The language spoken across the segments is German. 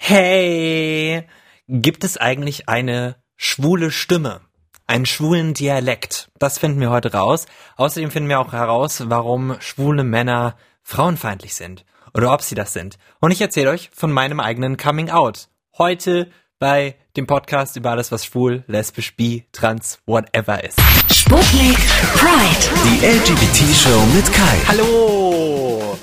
Hey, gibt es eigentlich eine schwule Stimme? Einen schwulen Dialekt? Das finden wir heute raus. Außerdem finden wir auch heraus, warum schwule Männer frauenfeindlich sind. Oder ob sie das sind. Und ich erzähle euch von meinem eigenen Coming Out. Heute bei dem Podcast über alles, was schwul, lesbisch, bi, trans, whatever ist. Sputnik Pride. Die LGBT-Show mit Kai. Hallo!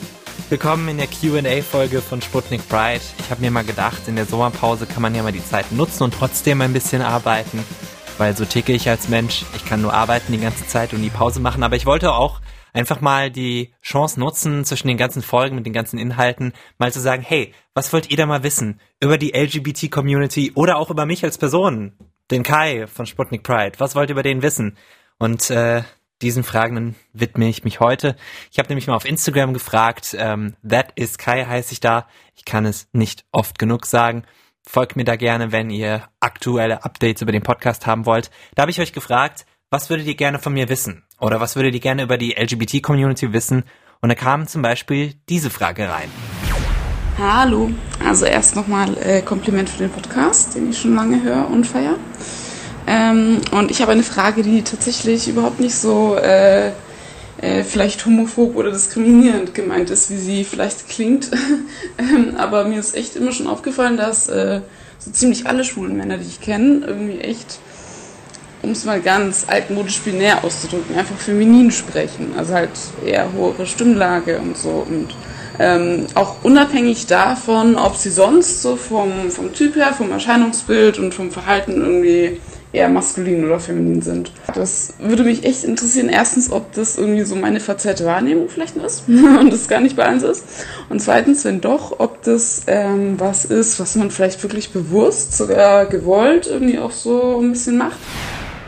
Willkommen in der Q&A-Folge von Sputnik Pride. Ich habe mir mal gedacht, in der Sommerpause kann man ja mal die Zeit nutzen und trotzdem ein bisschen arbeiten, weil so ticke ich als Mensch. Ich kann nur arbeiten die ganze Zeit und die Pause machen, aber ich wollte auch einfach mal die Chance nutzen, zwischen den ganzen Folgen mit den ganzen Inhalten mal zu sagen, hey, was wollt ihr da mal wissen über die LGBT-Community oder auch über mich als Person, den Kai von Sputnik Pride? Was wollt ihr über den wissen? Und äh, diesen Fragen widme ich mich heute. Ich habe nämlich mal auf Instagram gefragt, ähm, that is Kai heiße ich da. Ich kann es nicht oft genug sagen. Folgt mir da gerne, wenn ihr aktuelle Updates über den Podcast haben wollt. Da habe ich euch gefragt, was würdet ihr gerne von mir wissen? Oder was würdet ihr gerne über die LGBT-Community wissen? Und da kam zum Beispiel diese Frage rein. Hallo, also erst nochmal äh, Kompliment für den Podcast, den ich schon lange höre und feiere. Ähm, und ich habe eine Frage, die tatsächlich überhaupt nicht so äh, äh, vielleicht homophob oder diskriminierend gemeint ist, wie sie vielleicht klingt. ähm, aber mir ist echt immer schon aufgefallen, dass äh, so ziemlich alle schwulen Männer, die ich kenne, irgendwie echt, um es mal ganz altmodisch binär auszudrücken, einfach feminin sprechen. Also halt eher hohe Stimmlage und so. Und ähm, auch unabhängig davon, ob sie sonst so vom, vom Typ her, vom Erscheinungsbild und vom Verhalten irgendwie eher maskulin oder feminin sind. Das würde mich echt interessieren. Erstens, ob das irgendwie so meine verzerrte Wahrnehmung vielleicht ist und das gar nicht bei eins ist. Und zweitens, wenn doch, ob das ähm, was ist, was man vielleicht wirklich bewusst, sogar gewollt irgendwie auch so ein bisschen macht.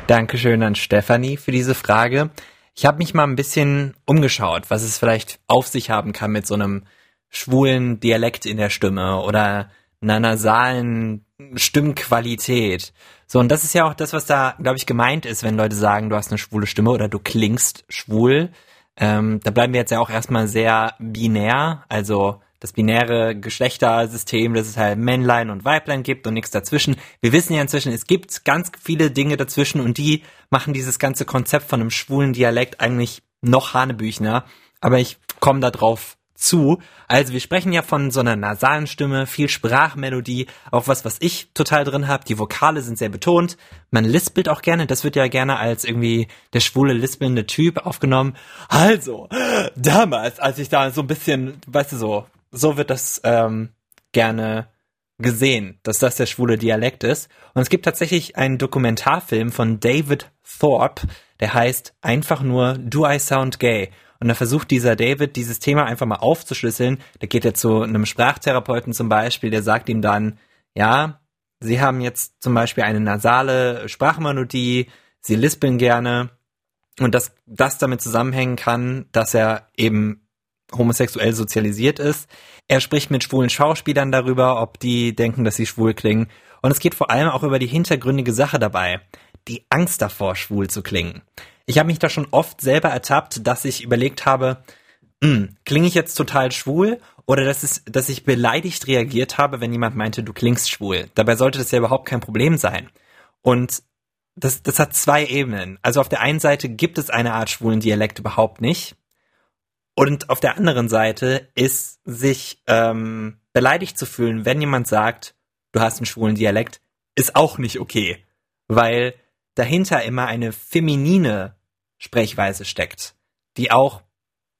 Dankeschön an Stefanie für diese Frage. Ich habe mich mal ein bisschen umgeschaut, was es vielleicht auf sich haben kann mit so einem schwulen Dialekt in der Stimme oder einer nasalen Stimmqualität. So, und das ist ja auch das, was da, glaube ich, gemeint ist, wenn Leute sagen, du hast eine schwule Stimme oder du klingst schwul. Ähm, da bleiben wir jetzt ja auch erstmal sehr binär, also das binäre Geschlechtersystem, dass es halt Männlein und Weiblein gibt und nichts dazwischen. Wir wissen ja inzwischen, es gibt ganz viele Dinge dazwischen und die machen dieses ganze Konzept von einem schwulen Dialekt eigentlich noch hanebüchner. Aber ich komme da drauf zu. Also wir sprechen ja von so einer nasalen Stimme, viel Sprachmelodie, auch was, was ich total drin habe. Die Vokale sind sehr betont. Man lispelt auch gerne. Das wird ja gerne als irgendwie der schwule lispelnde Typ aufgenommen. Also damals, als ich da so ein bisschen, weißt du so, so wird das ähm, gerne gesehen, dass das der schwule Dialekt ist. Und es gibt tatsächlich einen Dokumentarfilm von David Thorpe, der heißt einfach nur Do I Sound Gay? Und da versucht dieser David, dieses Thema einfach mal aufzuschlüsseln. Da geht er zu einem Sprachtherapeuten zum Beispiel, der sagt ihm dann, ja, Sie haben jetzt zum Beispiel eine nasale Sprachmelodie, Sie lispeln gerne und dass das damit zusammenhängen kann, dass er eben homosexuell sozialisiert ist. Er spricht mit schwulen Schauspielern darüber, ob die denken, dass sie schwul klingen. Und es geht vor allem auch über die hintergründige Sache dabei. Die Angst davor, schwul zu klingen. Ich habe mich da schon oft selber ertappt, dass ich überlegt habe, hm, klinge ich jetzt total schwul oder dass, es, dass ich beleidigt reagiert habe, wenn jemand meinte, du klingst schwul. Dabei sollte das ja überhaupt kein Problem sein. Und das, das hat zwei Ebenen. Also auf der einen Seite gibt es eine Art schwulen Dialekt überhaupt nicht. Und auf der anderen Seite ist sich ähm, beleidigt zu fühlen, wenn jemand sagt, du hast einen schwulen Dialekt, ist auch nicht okay. Weil dahinter immer eine feminine Sprechweise steckt, die auch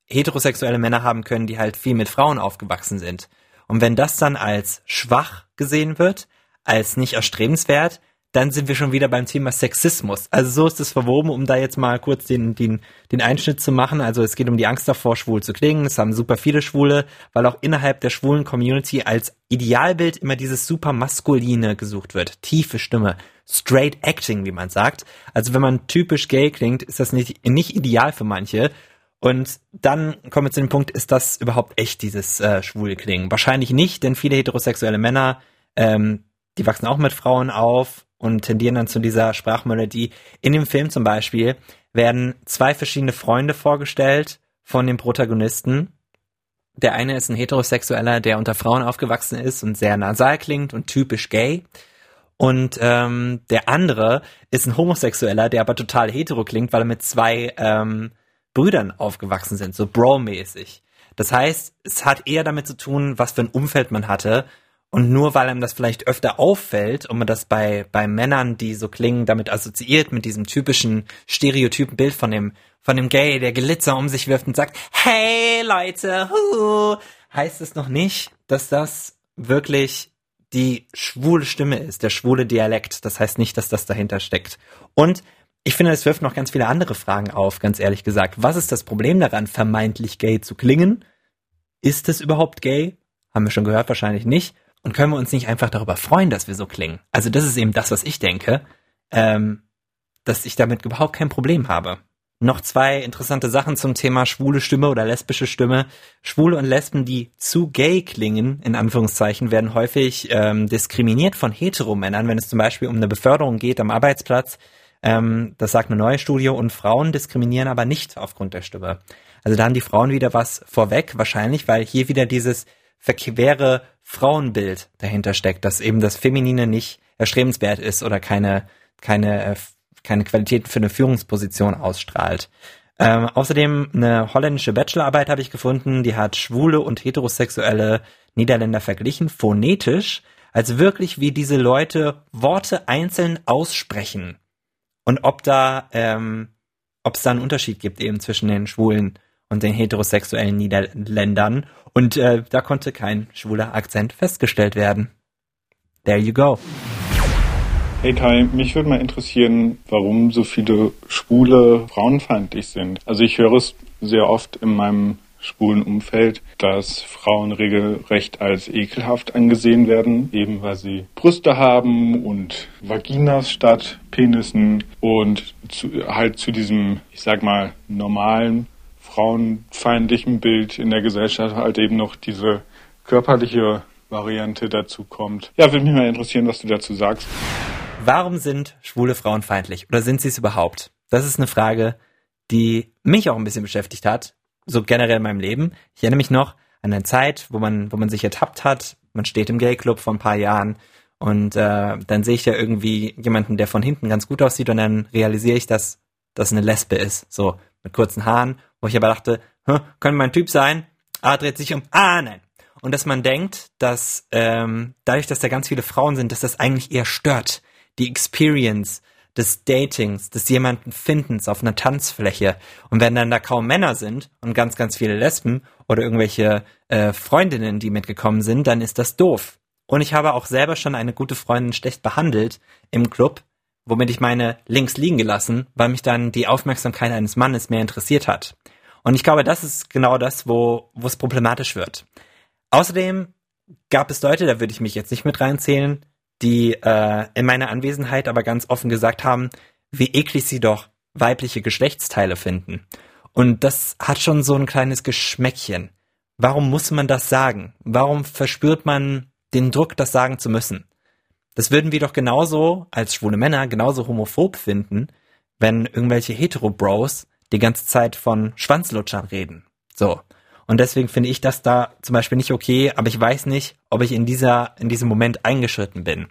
heterosexuelle Männer haben können, die halt viel mit Frauen aufgewachsen sind. Und wenn das dann als schwach gesehen wird, als nicht erstrebenswert, dann sind wir schon wieder beim Thema Sexismus. Also so ist es verwoben, um da jetzt mal kurz den, den, den Einschnitt zu machen. Also es geht um die Angst davor, schwul zu klingen. Es haben super viele Schwule, weil auch innerhalb der schwulen Community als Idealbild immer dieses super maskuline gesucht wird. Tiefe Stimme, straight acting, wie man sagt. Also wenn man typisch gay klingt, ist das nicht, nicht ideal für manche. Und dann kommen wir zu dem Punkt, ist das überhaupt echt dieses äh, schwule Klingen? Wahrscheinlich nicht, denn viele heterosexuelle Männer, ähm, die wachsen auch mit Frauen auf und tendieren dann zu dieser Sprachmelodie. In dem Film zum Beispiel werden zwei verschiedene Freunde vorgestellt von dem Protagonisten. Der eine ist ein Heterosexueller, der unter Frauen aufgewachsen ist und sehr nasal klingt und typisch gay. Und ähm, der andere ist ein Homosexueller, der aber total hetero klingt, weil er mit zwei ähm, Brüdern aufgewachsen sind, so Bro-mäßig. Das heißt, es hat eher damit zu tun, was für ein Umfeld man hatte. Und nur weil einem das vielleicht öfter auffällt und man das bei, bei Männern, die so klingen, damit assoziiert mit diesem typischen stereotypen Bild von dem, von dem Gay, der Glitzer um sich wirft und sagt, hey Leute, hu, heißt es noch nicht, dass das wirklich die schwule Stimme ist, der schwule Dialekt. Das heißt nicht, dass das dahinter steckt. Und ich finde, es wirft noch ganz viele andere Fragen auf, ganz ehrlich gesagt. Was ist das Problem daran, vermeintlich gay zu klingen? Ist es überhaupt gay? Haben wir schon gehört, wahrscheinlich nicht. Und können wir uns nicht einfach darüber freuen, dass wir so klingen? Also das ist eben das, was ich denke, ähm, dass ich damit überhaupt kein Problem habe. Noch zwei interessante Sachen zum Thema schwule Stimme oder lesbische Stimme. Schwule und Lesben, die zu gay klingen, in Anführungszeichen, werden häufig ähm, diskriminiert von Heteromännern, wenn es zum Beispiel um eine Beförderung geht am Arbeitsplatz. Ähm, das sagt eine neue Studie und Frauen diskriminieren aber nicht aufgrund der Stimme. Also da haben die Frauen wieder was vorweg, wahrscheinlich, weil hier wieder dieses verquere Frauenbild dahinter steckt, dass eben das Feminine nicht erstrebenswert ist oder keine, keine äh, keine Qualität für eine Führungsposition ausstrahlt. Ähm, außerdem eine holländische Bachelorarbeit habe ich gefunden, die hat schwule und heterosexuelle Niederländer verglichen, phonetisch, als wirklich wie diese Leute Worte einzeln aussprechen. Und ob da, ähm, ob es da einen Unterschied gibt eben zwischen den schwulen und den heterosexuellen Niederländern. Und äh, da konnte kein schwuler Akzent festgestellt werden. There you go. Hey Kai, mich würde mal interessieren, warum so viele Schwule frauenfeindlich sind. Also ich höre es sehr oft in meinem schwulen Umfeld, dass Frauen regelrecht als ekelhaft angesehen werden, eben weil sie Brüste haben und Vaginas statt Penissen und zu, halt zu diesem, ich sag mal, normalen frauenfeindlichen Bild in der Gesellschaft halt eben noch diese körperliche Variante dazu kommt. Ja, würde mich mal interessieren, was du dazu sagst. Warum sind schwule Frauen feindlich? Oder sind sie es überhaupt? Das ist eine Frage, die mich auch ein bisschen beschäftigt hat, so generell in meinem Leben. Ich erinnere mich noch an eine Zeit, wo man, wo man sich ertappt hat. Man steht im Gay-Club vor ein paar Jahren und äh, dann sehe ich da irgendwie jemanden, der von hinten ganz gut aussieht und dann realisiere ich, dass das eine Lesbe ist, so mit kurzen Haaren, wo ich aber dachte, könnte mein Typ sein? Ah, dreht sich um. Ah, nein. Und dass man denkt, dass ähm, dadurch, dass da ganz viele Frauen sind, dass das eigentlich eher stört die Experience des Datings, des jemanden Findens auf einer Tanzfläche. Und wenn dann da kaum Männer sind und ganz, ganz viele Lesben oder irgendwelche äh, Freundinnen, die mitgekommen sind, dann ist das doof. Und ich habe auch selber schon eine gute Freundin schlecht behandelt im Club, womit ich meine links liegen gelassen, weil mich dann die Aufmerksamkeit eines Mannes mehr interessiert hat. Und ich glaube, das ist genau das, wo, wo es problematisch wird. Außerdem gab es Leute, da würde ich mich jetzt nicht mit reinzählen, die äh, in meiner Anwesenheit aber ganz offen gesagt haben, wie eklig sie doch weibliche Geschlechtsteile finden. Und das hat schon so ein kleines Geschmäckchen. Warum muss man das sagen? Warum verspürt man den Druck, das sagen zu müssen? Das würden wir doch genauso als schwule Männer genauso homophob finden, wenn irgendwelche Hetero-Bros die ganze Zeit von Schwanzlutschern reden. So. Und deswegen finde ich das da zum Beispiel nicht okay, aber ich weiß nicht, ob ich in dieser, in diesem Moment eingeschritten bin.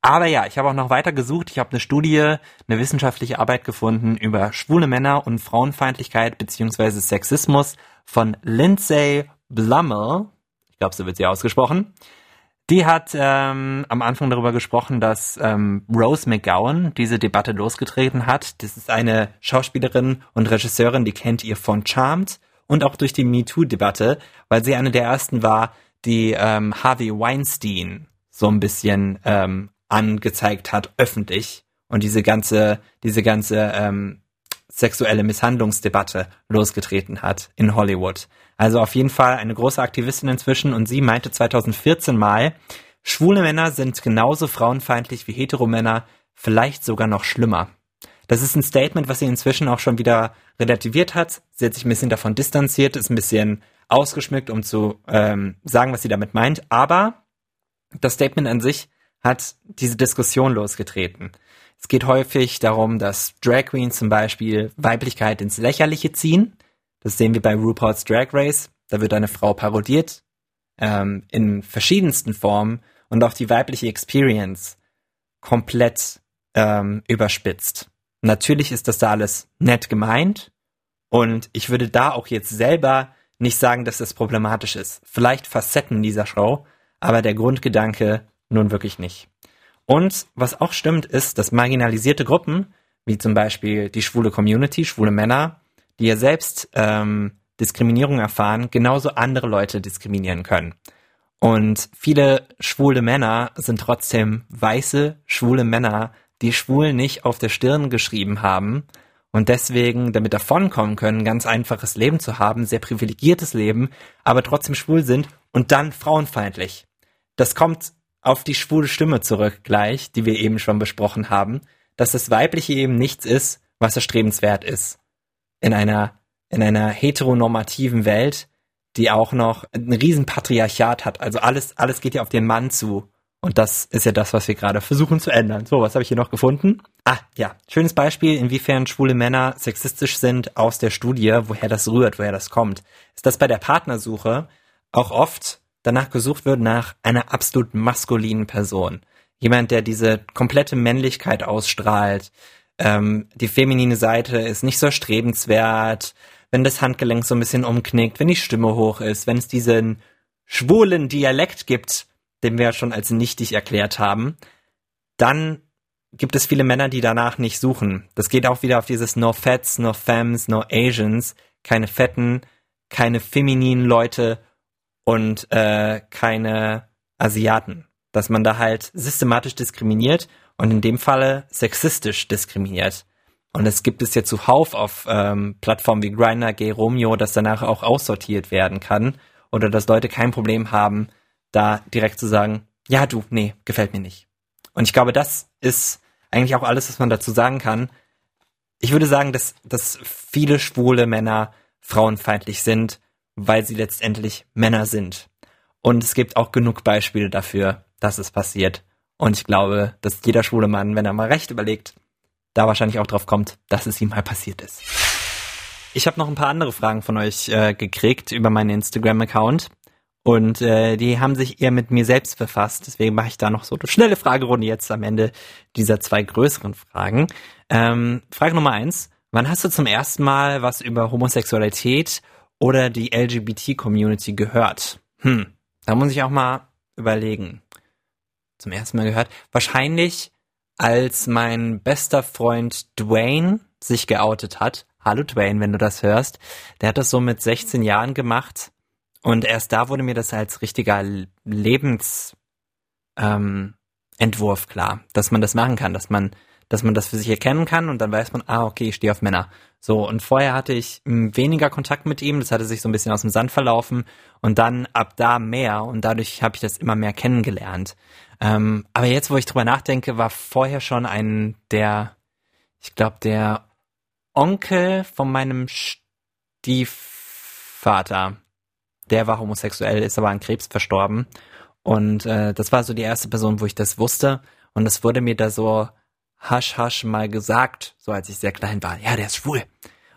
Aber ja, ich habe auch noch weiter gesucht. Ich habe eine Studie, eine wissenschaftliche Arbeit gefunden über schwule Männer und Frauenfeindlichkeit beziehungsweise Sexismus von Lindsay Blummel. Ich glaube, so wird sie ausgesprochen. Die hat ähm, am Anfang darüber gesprochen, dass ähm, Rose McGowan diese Debatte losgetreten hat. Das ist eine Schauspielerin und Regisseurin, die kennt ihr von Charmed und auch durch die MeToo-Debatte, weil sie eine der ersten war, die ähm, Harvey Weinstein so ein bisschen ähm, angezeigt hat, öffentlich und diese ganze, diese ganze ähm, sexuelle Misshandlungsdebatte losgetreten hat in Hollywood. Also auf jeden Fall eine große Aktivistin inzwischen und sie meinte 2014 mal, schwule Männer sind genauso frauenfeindlich wie Heteromänner, vielleicht sogar noch schlimmer. Das ist ein Statement, was sie inzwischen auch schon wieder relativiert hat. Sie hat sich ein bisschen davon distanziert, ist ein bisschen ausgeschmückt, um zu ähm, sagen, was sie damit meint. Aber das Statement an sich hat diese Diskussion losgetreten. Es geht häufig darum, dass Drag Queens zum Beispiel Weiblichkeit ins Lächerliche ziehen. Das sehen wir bei RuPaul's Drag Race. Da wird eine Frau parodiert, ähm, in verschiedensten Formen und auch die weibliche Experience komplett ähm, überspitzt. Natürlich ist das da alles nett gemeint und ich würde da auch jetzt selber nicht sagen, dass das problematisch ist. Vielleicht Facetten dieser Show, aber der Grundgedanke nun wirklich nicht. Und was auch stimmt, ist, dass marginalisierte Gruppen, wie zum Beispiel die schwule Community, schwule Männer, die ja selbst ähm, Diskriminierung erfahren, genauso andere Leute diskriminieren können. Und viele schwule Männer sind trotzdem weiße, schwule Männer, die schwul nicht auf der Stirn geschrieben haben und deswegen damit davonkommen können, ganz einfaches Leben zu haben, sehr privilegiertes Leben, aber trotzdem schwul sind und dann frauenfeindlich. Das kommt auf die schwule Stimme zurück gleich, die wir eben schon besprochen haben, dass das Weibliche eben nichts ist, was erstrebenswert ist. In einer, in einer heteronormativen Welt, die auch noch ein riesen Patriarchat hat. Also alles, alles geht ja auf den Mann zu. Und das ist ja das, was wir gerade versuchen zu ändern. So, was habe ich hier noch gefunden? Ah, ja. Schönes Beispiel, inwiefern schwule Männer sexistisch sind aus der Studie, woher das rührt, woher das kommt. Ist, dass bei der Partnersuche auch oft danach gesucht wird nach einer absolut maskulinen Person. Jemand, der diese komplette Männlichkeit ausstrahlt. Ähm, die feminine Seite ist nicht so strebenswert, wenn das Handgelenk so ein bisschen umknickt, wenn die Stimme hoch ist, wenn es diesen schwulen Dialekt gibt, den wir ja schon als nichtig erklärt haben, dann gibt es viele Männer, die danach nicht suchen. Das geht auch wieder auf dieses No Fats, No Femmes, No Asians, keine Fetten, keine femininen Leute und äh, keine Asiaten. Dass man da halt systematisch diskriminiert und in dem Falle sexistisch diskriminiert. Und es gibt es ja zuhauf auf ähm, Plattformen wie Grindr, Gay Romeo, dass danach auch aussortiert werden kann oder dass Leute kein Problem haben, da direkt zu sagen, ja du, nee, gefällt mir nicht. Und ich glaube, das ist eigentlich auch alles, was man dazu sagen kann. Ich würde sagen, dass, dass viele schwule Männer frauenfeindlich sind weil sie letztendlich Männer sind. Und es gibt auch genug Beispiele dafür, dass es passiert. Und ich glaube, dass jeder schwule Mann, wenn er mal recht überlegt, da wahrscheinlich auch drauf kommt, dass es ihm mal passiert ist. Ich habe noch ein paar andere Fragen von euch äh, gekriegt über meinen Instagram-Account. Und äh, die haben sich eher mit mir selbst befasst. Deswegen mache ich da noch so eine schnelle Fragerunde jetzt am Ende dieser zwei größeren Fragen. Ähm, Frage Nummer eins. Wann hast du zum ersten Mal was über Homosexualität oder die LGBT-Community gehört? Hm, da muss ich auch mal überlegen. Zum ersten Mal gehört. Wahrscheinlich, als mein bester Freund Dwayne sich geoutet hat. Hallo Dwayne, wenn du das hörst. Der hat das so mit 16 Jahren gemacht. Und erst da wurde mir das als richtiger Lebensentwurf ähm, klar, dass man das machen kann, dass man dass man das für sich erkennen kann und dann weiß man, ah, okay, ich stehe auf Männer. So, und vorher hatte ich hm, weniger Kontakt mit ihm, das hatte sich so ein bisschen aus dem Sand verlaufen und dann ab da mehr und dadurch habe ich das immer mehr kennengelernt. Ähm, aber jetzt, wo ich drüber nachdenke, war vorher schon ein, der, ich glaube, der Onkel von meinem Stiefvater, der war homosexuell, ist aber an Krebs verstorben. Und äh, das war so die erste Person, wo ich das wusste. Und es wurde mir da so hasch hasch mal gesagt, so als ich sehr klein war, ja, der ist schwul.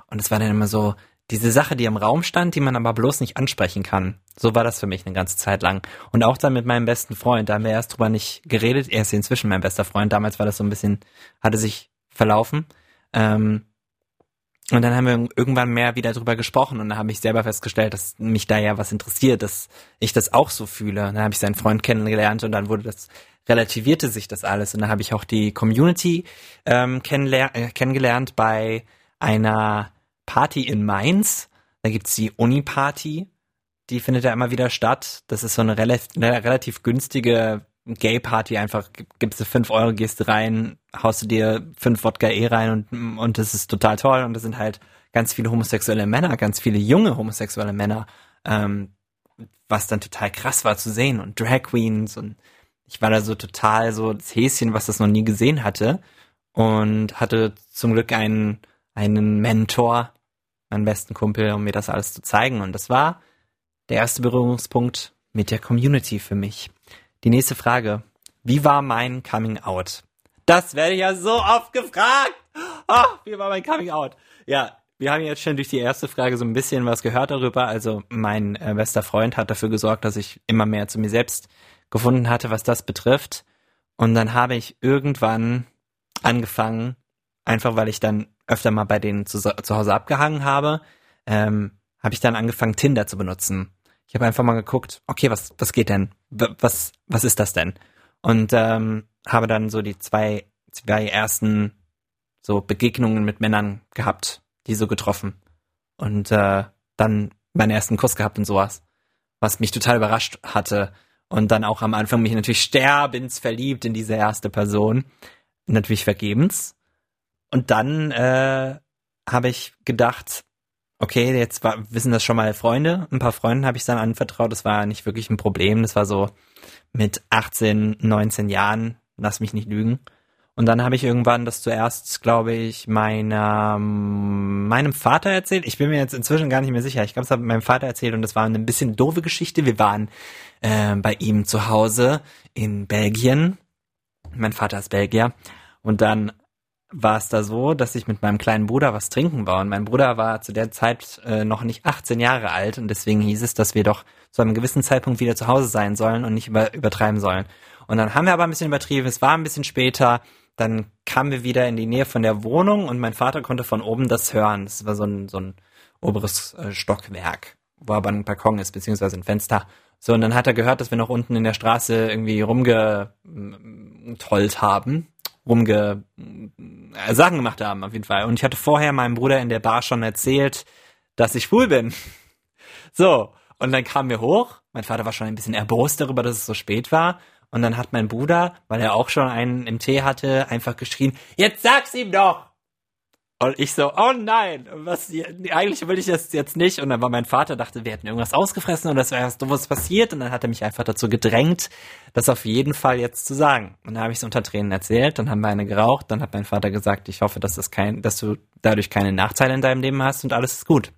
Und es war dann immer so diese Sache, die im Raum stand, die man aber bloß nicht ansprechen kann. So war das für mich eine ganze Zeit lang. Und auch dann mit meinem besten Freund, da haben wir erst drüber nicht geredet. Er ist inzwischen mein bester Freund. Damals war das so ein bisschen, hatte sich verlaufen. Ähm, und dann haben wir irgendwann mehr wieder drüber gesprochen und dann habe ich selber festgestellt, dass mich da ja was interessiert, dass ich das auch so fühle. dann habe ich seinen Freund kennengelernt und dann wurde das relativierte sich das alles. Und da habe ich auch die Community ähm, äh, kennengelernt bei einer Party in Mainz. Da gibt's die Uni-Party. Die findet ja immer wieder statt. Das ist so eine, rel eine relativ günstige Gay-Party. Einfach gibst du fünf Euro, gehst rein, haust du dir fünf Wodka E rein und, und das ist total toll. Und das sind halt ganz viele homosexuelle Männer, ganz viele junge homosexuelle Männer, ähm, was dann total krass war zu sehen. Und Drag Queens und ich war da so total so das Häschen, was das noch nie gesehen hatte und hatte zum Glück einen, einen Mentor, meinen besten Kumpel, um mir das alles zu zeigen. Und das war der erste Berührungspunkt mit der Community für mich. Die nächste Frage. Wie war mein Coming Out? Das werde ich ja so oft gefragt. Oh, wie war mein Coming Out? Ja, wir haben jetzt schon durch die erste Frage so ein bisschen was gehört darüber. Also mein äh, bester Freund hat dafür gesorgt, dass ich immer mehr zu mir selbst gefunden hatte, was das betrifft. Und dann habe ich irgendwann angefangen, einfach weil ich dann öfter mal bei denen zu, zu Hause abgehangen habe, ähm, habe ich dann angefangen, Tinder zu benutzen. Ich habe einfach mal geguckt, okay, was, was geht denn? Was, was ist das denn? Und ähm, habe dann so die zwei, zwei ersten so Begegnungen mit Männern gehabt, die so getroffen. Und äh, dann meinen ersten Kuss gehabt und sowas. Was mich total überrascht hatte. Und dann auch am Anfang mich natürlich sterbensverliebt in diese erste Person. Natürlich vergebens. Und dann äh, habe ich gedacht, okay, jetzt war, wissen das schon mal Freunde. Ein paar Freunden habe ich dann anvertraut. Das war nicht wirklich ein Problem. Das war so mit 18, 19 Jahren. Lass mich nicht lügen. Und dann habe ich irgendwann das zuerst, glaube ich, meiner, meinem Vater erzählt. Ich bin mir jetzt inzwischen gar nicht mehr sicher. Ich glaube, es hat meinem Vater erzählt und das war eine bisschen doofe Geschichte. Wir waren äh, bei ihm zu Hause in Belgien. Mein Vater ist Belgier. Und dann war es da so, dass ich mit meinem kleinen Bruder was trinken war. Und mein Bruder war zu der Zeit äh, noch nicht 18 Jahre alt und deswegen hieß es, dass wir doch zu einem gewissen Zeitpunkt wieder zu Hause sein sollen und nicht über, übertreiben sollen. Und dann haben wir aber ein bisschen übertrieben, es war ein bisschen später, dann kamen wir wieder in die Nähe von der Wohnung und mein Vater konnte von oben das hören. Das war so ein, so ein oberes äh, Stockwerk, wo aber ein Balkon ist, beziehungsweise ein Fenster. So, und dann hat er gehört, dass wir noch unten in der Straße irgendwie rumgetollt haben rumge äh, Sachen gemacht haben, auf jeden Fall. Und ich hatte vorher meinem Bruder in der Bar schon erzählt, dass ich schwul bin. So, und dann kamen wir hoch. Mein Vater war schon ein bisschen erbost darüber, dass es so spät war. Und dann hat mein Bruder, weil er auch schon einen im Tee hatte, einfach geschrien, jetzt sag's ihm doch! Und ich so, oh nein, was, eigentlich will ich das jetzt nicht. Und dann war mein Vater, dachte, wir hätten irgendwas ausgefressen und das wäre was Dummes passiert. Und dann hat er mich einfach dazu gedrängt, das auf jeden Fall jetzt zu sagen. Und dann habe ich es unter Tränen erzählt, dann haben wir eine geraucht, dann hat mein Vater gesagt, ich hoffe, dass das kein, dass du dadurch keine Nachteile in deinem Leben hast und alles ist gut.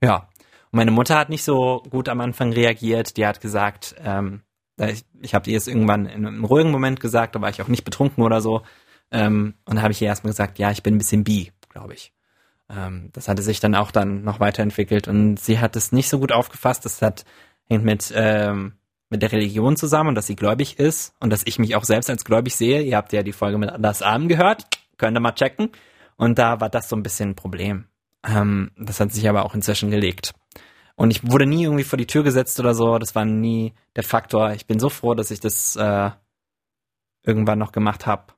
Ja. Und meine Mutter hat nicht so gut am Anfang reagiert. Die hat gesagt, ähm, ich, ich habe ihr es irgendwann in einem ruhigen Moment gesagt, da war ich auch nicht betrunken oder so. Ähm, und da habe ich ihr erstmal gesagt, ja, ich bin ein bisschen bi glaube ich. Ähm, das hatte sich dann auch dann noch weiterentwickelt und sie hat es nicht so gut aufgefasst. Das hat hängt mit ähm, mit der Religion zusammen und dass sie gläubig ist und dass ich mich auch selbst als gläubig sehe. Ihr habt ja die Folge mit Anders Arm gehört, könnt ihr mal checken. Und da war das so ein bisschen ein Problem. Ähm, das hat sich aber auch inzwischen gelegt. Und ich wurde nie irgendwie vor die Tür gesetzt oder so. Das war nie der Faktor. Ich bin so froh, dass ich das äh, irgendwann noch gemacht habe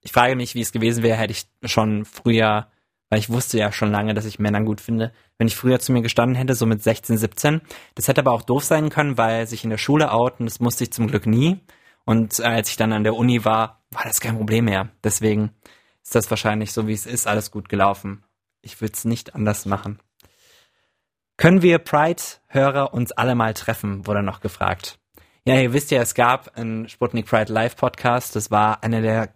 ich frage mich, wie es gewesen wäre, hätte ich schon früher, weil ich wusste ja schon lange, dass ich Männer gut finde, wenn ich früher zu mir gestanden hätte, so mit 16, 17. Das hätte aber auch doof sein können, weil sich in der Schule outen, das musste ich zum Glück nie. Und als ich dann an der Uni war, war das kein Problem mehr. Deswegen ist das wahrscheinlich so, wie es ist, alles gut gelaufen. Ich würde es nicht anders machen. Können wir Pride-Hörer uns alle mal treffen, wurde noch gefragt. Ja, ihr wisst ja, es gab einen Sputnik Pride Live Podcast. Das war einer der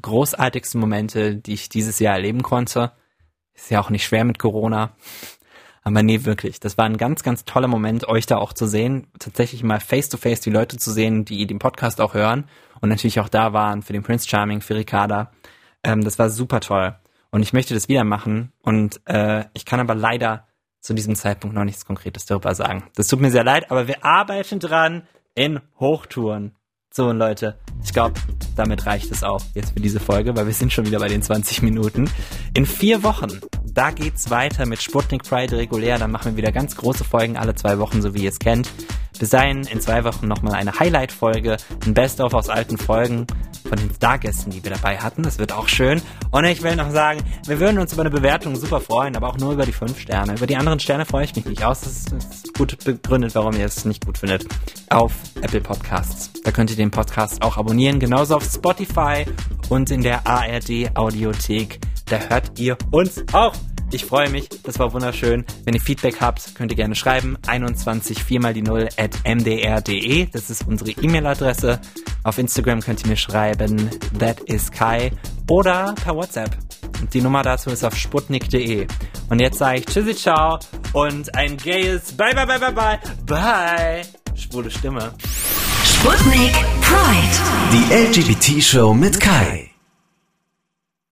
großartigsten Momente, die ich dieses Jahr erleben konnte. Ist ja auch nicht schwer mit Corona. Aber nee, wirklich. Das war ein ganz, ganz toller Moment, euch da auch zu sehen. Tatsächlich mal face to face die Leute zu sehen, die den Podcast auch hören und natürlich auch da waren für den Prince Charming, für Ricarda. Ähm, das war super toll. Und ich möchte das wieder machen. Und äh, ich kann aber leider zu diesem Zeitpunkt noch nichts Konkretes darüber sagen. Das tut mir sehr leid, aber wir arbeiten dran in Hochtouren. So, Leute, ich glaube, damit reicht es auch jetzt für diese Folge, weil wir sind schon wieder bei den 20 Minuten. In vier Wochen, da geht's weiter mit Sputnik Pride regulär. Dann machen wir wieder ganz große Folgen alle zwei Wochen, so wie ihr es kennt. Bis dahin in zwei Wochen nochmal eine Highlight-Folge, ein Best-of aus alten Folgen von den Stargästen, die wir dabei hatten. Das wird auch schön. Und ich will noch sagen, wir würden uns über eine Bewertung super freuen, aber auch nur über die fünf Sterne. Über die anderen Sterne freue ich mich nicht aus. Das ist, das ist gut begründet, warum ihr es nicht gut findet. Auf Apple Podcasts. Da könnt ihr den Podcast auch abonnieren. Genauso auf Spotify und in der ARD Audiothek. Da hört ihr uns auch. Ich freue mich, das war wunderschön. Wenn ihr Feedback habt, könnt ihr gerne schreiben. 21 4 mal die 0 at mdr.de. Das ist unsere E-Mail-Adresse. Auf Instagram könnt ihr mir schreiben, that is Kai. Oder per WhatsApp. Die Nummer dazu ist auf sputnik.de. Und jetzt sage ich Tschüssi, ciao und ein gayes Bye, bye, bye, bye, bye. Bye. Schwule Stimme. Sputnik Pride. Die LGBT-Show mit Kai.